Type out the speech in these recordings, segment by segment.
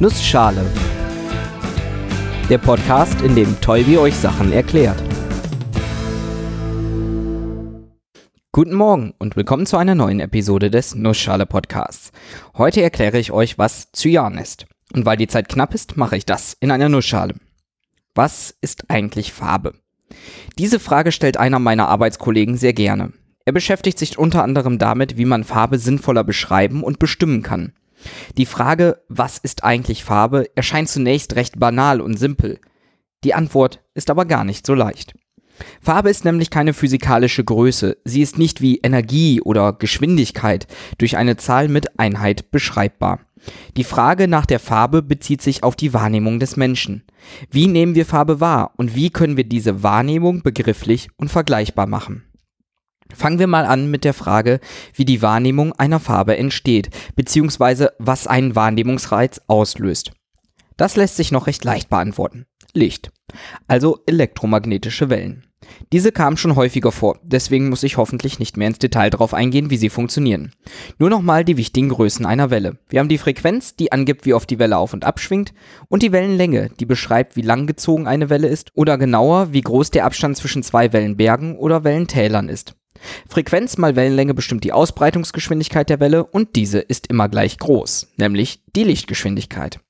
Nussschale. Der Podcast, in dem Tolbi euch Sachen erklärt. Guten Morgen und willkommen zu einer neuen Episode des Nussschale Podcasts. Heute erkläre ich euch, was Cyan ist. Und weil die Zeit knapp ist, mache ich das in einer Nussschale. Was ist eigentlich Farbe? Diese Frage stellt einer meiner Arbeitskollegen sehr gerne. Er beschäftigt sich unter anderem damit, wie man Farbe sinnvoller beschreiben und bestimmen kann. Die Frage, was ist eigentlich Farbe, erscheint zunächst recht banal und simpel. Die Antwort ist aber gar nicht so leicht. Farbe ist nämlich keine physikalische Größe, sie ist nicht wie Energie oder Geschwindigkeit durch eine Zahl mit Einheit beschreibbar. Die Frage nach der Farbe bezieht sich auf die Wahrnehmung des Menschen. Wie nehmen wir Farbe wahr und wie können wir diese Wahrnehmung begrifflich und vergleichbar machen? Fangen wir mal an mit der Frage, wie die Wahrnehmung einer Farbe entsteht, beziehungsweise was einen Wahrnehmungsreiz auslöst. Das lässt sich noch recht leicht beantworten. Licht. Also elektromagnetische Wellen. Diese kamen schon häufiger vor, deswegen muss ich hoffentlich nicht mehr ins Detail darauf eingehen, wie sie funktionieren. Nur nochmal die wichtigen Größen einer Welle. Wir haben die Frequenz, die angibt, wie oft die Welle auf und ab schwingt, und die Wellenlänge, die beschreibt, wie lang gezogen eine Welle ist, oder genauer, wie groß der Abstand zwischen zwei Wellenbergen oder Wellentälern ist. Frequenz mal Wellenlänge bestimmt die Ausbreitungsgeschwindigkeit der Welle und diese ist immer gleich groß, nämlich die Lichtgeschwindigkeit.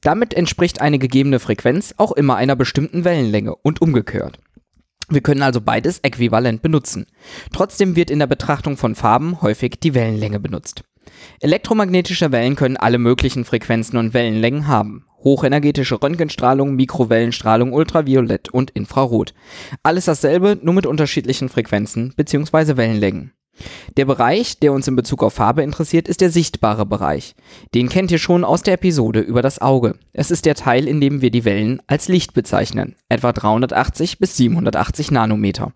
Damit entspricht eine gegebene Frequenz auch immer einer bestimmten Wellenlänge und umgekehrt. Wir können also beides äquivalent benutzen. Trotzdem wird in der Betrachtung von Farben häufig die Wellenlänge benutzt. Elektromagnetische Wellen können alle möglichen Frequenzen und Wellenlängen haben hochenergetische Röntgenstrahlung, Mikrowellenstrahlung, Ultraviolett und Infrarot. Alles dasselbe, nur mit unterschiedlichen Frequenzen bzw. Wellenlängen. Der Bereich, der uns in Bezug auf Farbe interessiert, ist der sichtbare Bereich. Den kennt ihr schon aus der Episode über das Auge. Es ist der Teil, in dem wir die Wellen als Licht bezeichnen, etwa 380 bis 780 Nanometer.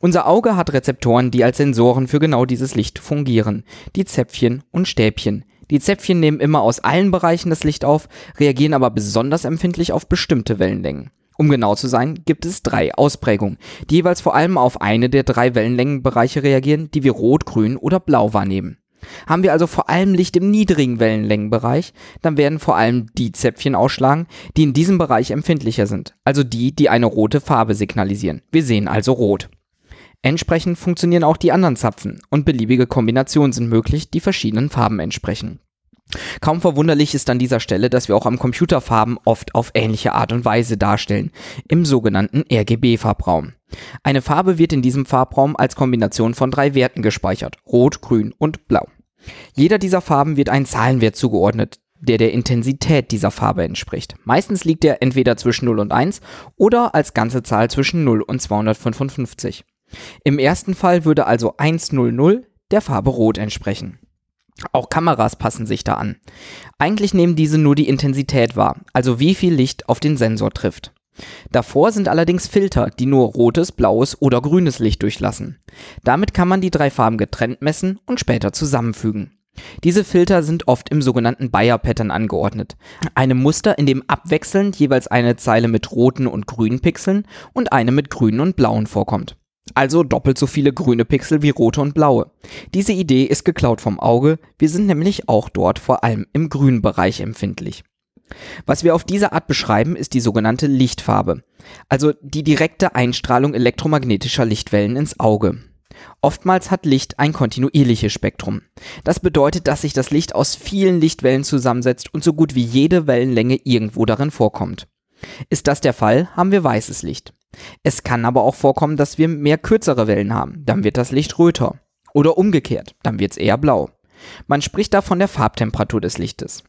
Unser Auge hat Rezeptoren, die als Sensoren für genau dieses Licht fungieren, die Zäpfchen und Stäbchen. Die Zäpfchen nehmen immer aus allen Bereichen das Licht auf, reagieren aber besonders empfindlich auf bestimmte Wellenlängen. Um genau zu sein, gibt es drei Ausprägungen, die jeweils vor allem auf eine der drei Wellenlängenbereiche reagieren, die wir rot, grün oder blau wahrnehmen. Haben wir also vor allem Licht im niedrigen Wellenlängenbereich, dann werden vor allem die Zäpfchen ausschlagen, die in diesem Bereich empfindlicher sind, also die, die eine rote Farbe signalisieren. Wir sehen also rot. Entsprechend funktionieren auch die anderen Zapfen und beliebige Kombinationen sind möglich, die verschiedenen Farben entsprechen. Kaum verwunderlich ist an dieser Stelle, dass wir auch am Computer Farben oft auf ähnliche Art und Weise darstellen, im sogenannten RGB-Farbraum. Eine Farbe wird in diesem Farbraum als Kombination von drei Werten gespeichert, rot, grün und blau. Jeder dieser Farben wird ein Zahlenwert zugeordnet, der der Intensität dieser Farbe entspricht. Meistens liegt er entweder zwischen 0 und 1 oder als ganze Zahl zwischen 0 und 255. Im ersten Fall würde also 100 der Farbe Rot entsprechen. Auch Kameras passen sich da an. Eigentlich nehmen diese nur die Intensität wahr, also wie viel Licht auf den Sensor trifft. Davor sind allerdings Filter, die nur rotes, blaues oder grünes Licht durchlassen. Damit kann man die drei Farben getrennt messen und später zusammenfügen. Diese Filter sind oft im sogenannten Bayer-Pattern angeordnet. Einem Muster, in dem abwechselnd jeweils eine Zeile mit roten und grünen Pixeln und eine mit grünen und blauen vorkommt. Also doppelt so viele grüne Pixel wie rote und blaue. Diese Idee ist geklaut vom Auge, wir sind nämlich auch dort vor allem im grünen Bereich empfindlich. Was wir auf diese Art beschreiben, ist die sogenannte Lichtfarbe, also die direkte Einstrahlung elektromagnetischer Lichtwellen ins Auge. Oftmals hat Licht ein kontinuierliches Spektrum. Das bedeutet, dass sich das Licht aus vielen Lichtwellen zusammensetzt und so gut wie jede Wellenlänge irgendwo darin vorkommt. Ist das der Fall, haben wir weißes Licht. Es kann aber auch vorkommen, dass wir mehr kürzere Wellen haben, dann wird das Licht röter. Oder umgekehrt, dann wird es eher blau. Man spricht da von der Farbtemperatur des Lichtes.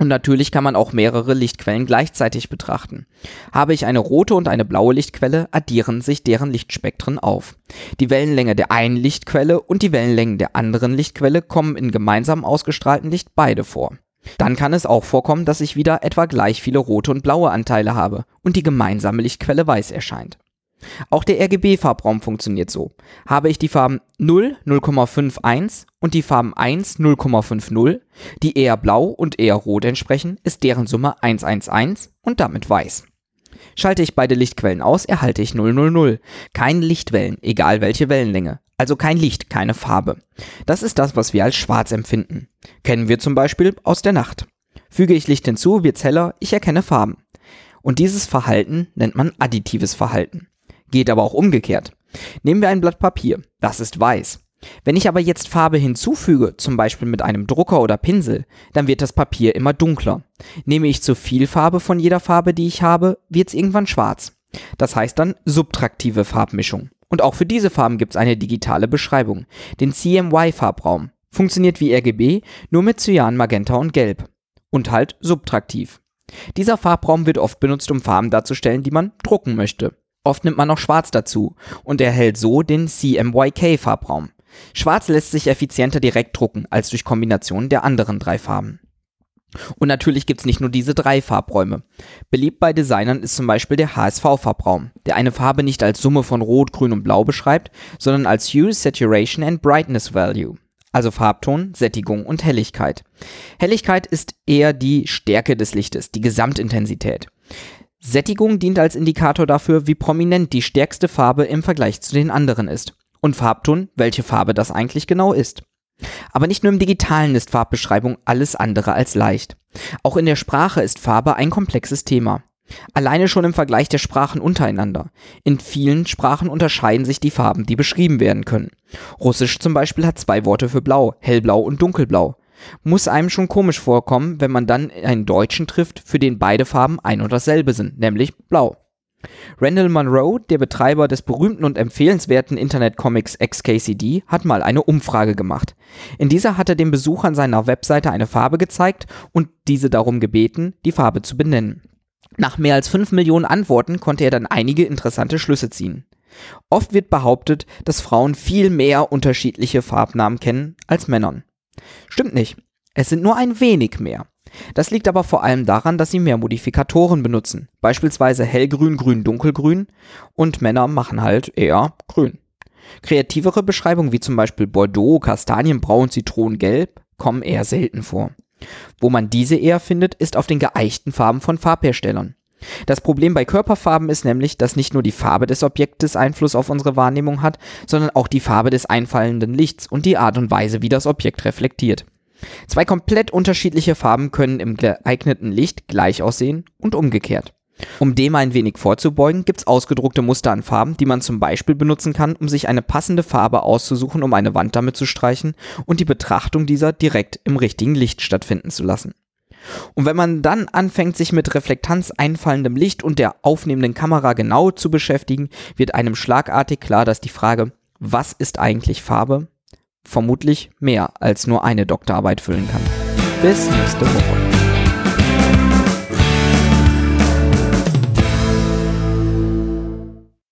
Und natürlich kann man auch mehrere Lichtquellen gleichzeitig betrachten. Habe ich eine rote und eine blaue Lichtquelle, addieren sich deren Lichtspektren auf. Die Wellenlänge der einen Lichtquelle und die Wellenlängen der anderen Lichtquelle kommen in gemeinsam ausgestrahlten Licht beide vor. Dann kann es auch vorkommen, dass ich wieder etwa gleich viele rote und blaue Anteile habe und die gemeinsame Lichtquelle weiß erscheint. Auch der RGB-Farbraum funktioniert so. Habe ich die Farben 0, 0,51 und die Farben 1, 0,50, die eher blau und eher rot entsprechen, ist deren Summe 111 und damit weiß. Schalte ich beide Lichtquellen aus, erhalte ich 000. Keine Lichtwellen, egal welche Wellenlänge. Also kein Licht, keine Farbe. Das ist das, was wir als schwarz empfinden. Kennen wir zum Beispiel aus der Nacht. Füge ich Licht hinzu, wird's heller, ich erkenne Farben. Und dieses Verhalten nennt man additives Verhalten. Geht aber auch umgekehrt. Nehmen wir ein Blatt Papier, das ist weiß. Wenn ich aber jetzt Farbe hinzufüge, zum Beispiel mit einem Drucker oder Pinsel, dann wird das Papier immer dunkler. Nehme ich zu viel Farbe von jeder Farbe, die ich habe, wird's irgendwann schwarz. Das heißt dann subtraktive Farbmischung. Und auch für diese Farben gibt's eine digitale Beschreibung, den CMY-Farbraum. Funktioniert wie RGB, nur mit Cyan, Magenta und Gelb. Und halt subtraktiv. Dieser Farbraum wird oft benutzt, um Farben darzustellen, die man drucken möchte. Oft nimmt man noch Schwarz dazu und erhält so den CMYK-Farbraum. Schwarz lässt sich effizienter direkt drucken als durch Kombination der anderen drei Farben. Und natürlich gibt's nicht nur diese drei Farbräume. Beliebt bei Designern ist zum Beispiel der HSV-Farbraum, der eine Farbe nicht als Summe von Rot, Grün und Blau beschreibt, sondern als Hue, Saturation and Brightness Value. Also Farbton, Sättigung und Helligkeit. Helligkeit ist eher die Stärke des Lichtes, die Gesamtintensität. Sättigung dient als Indikator dafür, wie prominent die stärkste Farbe im Vergleich zu den anderen ist. Und Farbton, welche Farbe das eigentlich genau ist. Aber nicht nur im digitalen ist Farbbeschreibung alles andere als leicht. Auch in der Sprache ist Farbe ein komplexes Thema. Alleine schon im Vergleich der Sprachen untereinander. In vielen Sprachen unterscheiden sich die Farben, die beschrieben werden können. Russisch zum Beispiel hat zwei Worte für Blau, hellblau und dunkelblau. Muss einem schon komisch vorkommen, wenn man dann einen Deutschen trifft, für den beide Farben ein und dasselbe sind, nämlich blau. Randall Monroe, der Betreiber des berühmten und empfehlenswerten Internetcomics XKCD, hat mal eine Umfrage gemacht. In dieser hat er den Besuchern seiner Webseite eine Farbe gezeigt und diese darum gebeten, die Farbe zu benennen. Nach mehr als 5 Millionen Antworten konnte er dann einige interessante Schlüsse ziehen. Oft wird behauptet, dass Frauen viel mehr unterschiedliche Farbnamen kennen als Männern. Stimmt nicht. Es sind nur ein wenig mehr. Das liegt aber vor allem daran, dass sie mehr Modifikatoren benutzen, beispielsweise hellgrün, grün, dunkelgrün und Männer machen halt eher grün. Kreativere Beschreibungen wie zum Beispiel Bordeaux, Kastanienbraun, Zitronengelb kommen eher selten vor. Wo man diese eher findet, ist auf den geeichten Farben von Farbherstellern. Das Problem bei Körperfarben ist nämlich, dass nicht nur die Farbe des Objektes Einfluss auf unsere Wahrnehmung hat, sondern auch die Farbe des einfallenden Lichts und die Art und Weise, wie das Objekt reflektiert. Zwei komplett unterschiedliche Farben können im geeigneten Licht gleich aussehen und umgekehrt. Um dem ein wenig vorzubeugen, gibt's ausgedruckte Muster an Farben, die man zum Beispiel benutzen kann, um sich eine passende Farbe auszusuchen, um eine Wand damit zu streichen und die Betrachtung dieser direkt im richtigen Licht stattfinden zu lassen. Und wenn man dann anfängt, sich mit Reflektanz einfallendem Licht und der aufnehmenden Kamera genau zu beschäftigen, wird einem schlagartig klar, dass die Frage, was ist eigentlich Farbe, vermutlich mehr als nur eine Doktorarbeit füllen kann. Bis nächste Woche.